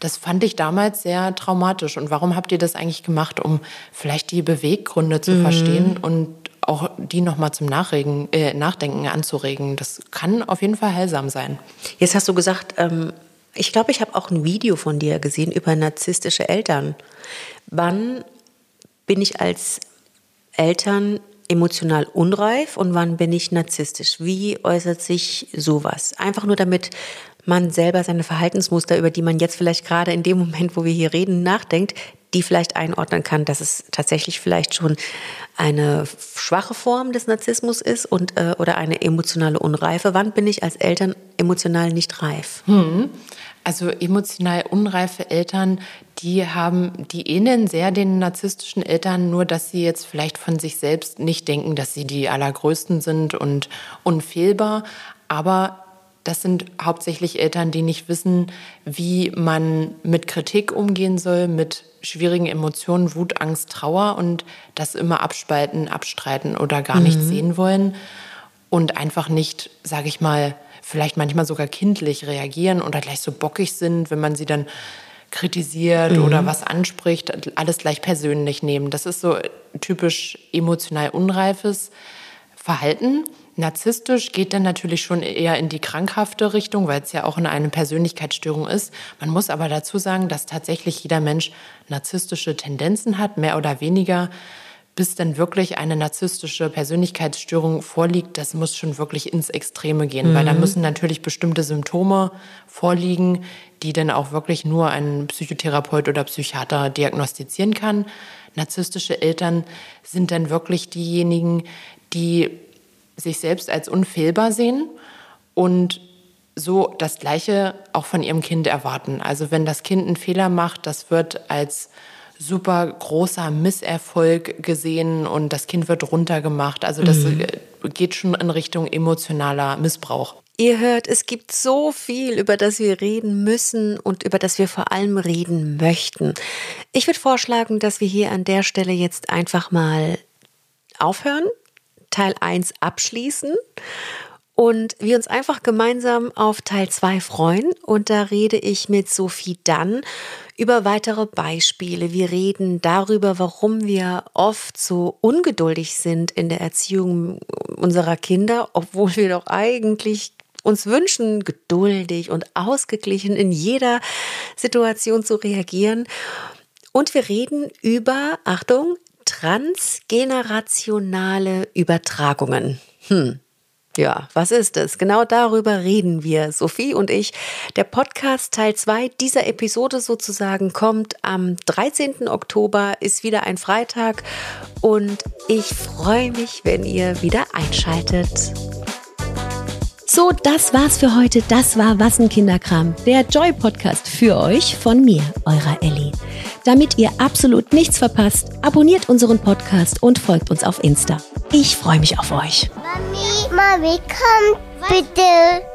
das fand ich damals sehr traumatisch. Und warum habt ihr das eigentlich gemacht, um vielleicht die Beweggründe zu mhm. verstehen und auch die nochmal zum Nachregen, äh, Nachdenken anzuregen. Das kann auf jeden Fall heilsam sein. Jetzt hast du gesagt, ähm, ich glaube, ich habe auch ein Video von dir gesehen über narzisstische Eltern. Wann bin ich als Eltern emotional unreif und wann bin ich narzisstisch? Wie äußert sich sowas? Einfach nur damit man selber seine Verhaltensmuster, über die man jetzt vielleicht gerade in dem Moment, wo wir hier reden, nachdenkt, die vielleicht einordnen kann, dass es tatsächlich vielleicht schon eine schwache Form des Narzissmus ist und äh, oder eine emotionale Unreife. Wann bin ich als Eltern emotional nicht reif? Hm. Also emotional unreife Eltern, die haben, die ähneln sehr den narzisstischen Eltern, nur dass sie jetzt vielleicht von sich selbst nicht denken, dass sie die allergrößten sind und unfehlbar, aber das sind hauptsächlich Eltern, die nicht wissen, wie man mit Kritik umgehen soll, mit schwierigen Emotionen, Wut, Angst, Trauer und das immer abspalten, abstreiten oder gar mhm. nicht sehen wollen und einfach nicht, sage ich mal, vielleicht manchmal sogar kindlich reagieren oder gleich so bockig sind, wenn man sie dann kritisiert mhm. oder was anspricht, alles gleich persönlich nehmen. Das ist so typisch emotional unreifes Verhalten. Narzisstisch geht dann natürlich schon eher in die krankhafte Richtung, weil es ja auch eine Persönlichkeitsstörung ist. Man muss aber dazu sagen, dass tatsächlich jeder Mensch narzisstische Tendenzen hat, mehr oder weniger. Bis dann wirklich eine narzisstische Persönlichkeitsstörung vorliegt, das muss schon wirklich ins Extreme gehen, mhm. weil da mhm. müssen natürlich bestimmte Symptome vorliegen, die dann auch wirklich nur ein Psychotherapeut oder Psychiater diagnostizieren kann. Narzisstische Eltern sind dann wirklich diejenigen, die sich selbst als unfehlbar sehen und so das Gleiche auch von ihrem Kind erwarten. Also wenn das Kind einen Fehler macht, das wird als super großer Misserfolg gesehen und das Kind wird runtergemacht. Also das mhm. geht schon in Richtung emotionaler Missbrauch. Ihr hört, es gibt so viel, über das wir reden müssen und über das wir vor allem reden möchten. Ich würde vorschlagen, dass wir hier an der Stelle jetzt einfach mal aufhören, Teil 1 abschließen und wir uns einfach gemeinsam auf Teil 2 freuen. Und da rede ich mit Sophie dann über weitere Beispiele. Wir reden darüber, warum wir oft so ungeduldig sind in der Erziehung unserer Kinder, obwohl wir doch eigentlich uns wünschen, geduldig und ausgeglichen in jeder Situation zu reagieren. Und wir reden über, Achtung, transgenerationale Übertragungen. Hm. Ja, was ist es? Genau darüber reden wir, Sophie und ich. Der Podcast Teil 2 dieser Episode sozusagen kommt am 13. Oktober, ist wieder ein Freitag und ich freue mich, wenn ihr wieder einschaltet. So, das war's für heute. Das war Wassenkinderkram, der Joy-Podcast für euch von mir, eurer Ellie. Damit ihr absolut nichts verpasst, abonniert unseren Podcast und folgt uns auf Insta. Ich freue mich auf euch. Mami, Mami, komm bitte.